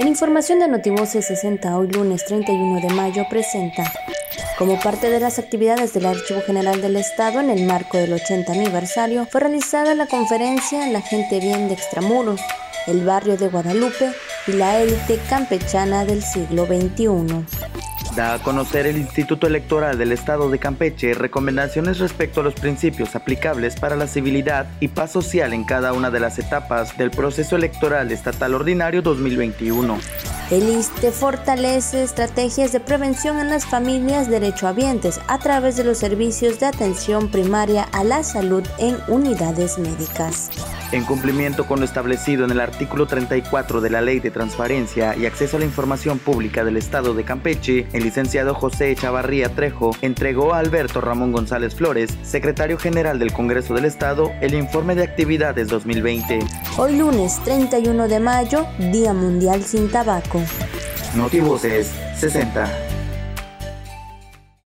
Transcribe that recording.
En información de Notivoce 60, hoy lunes 31 de mayo, presenta como parte de las actividades del Archivo General del Estado en el marco del 80 aniversario, fue realizada la conferencia La gente bien de Extramuros, el barrio de Guadalupe y la élite campechana del siglo XXI. Da a conocer el Instituto Electoral del Estado de Campeche recomendaciones respecto a los principios aplicables para la civilidad y paz social en cada una de las etapas del proceso electoral estatal ordinario 2021. El ISTE fortalece estrategias de prevención en las familias derechohabientes a través de los servicios de atención primaria a la salud en unidades médicas. En cumplimiento con lo establecido en el artículo 34 de la Ley de Transparencia y Acceso a la Información Pública del Estado de Campeche, el licenciado José Chavarría Trejo entregó a Alberto Ramón González Flores, secretario general del Congreso del Estado, el informe de actividades 2020. Hoy lunes 31 de mayo, Día Mundial sin Tabaco. Notivoces 60.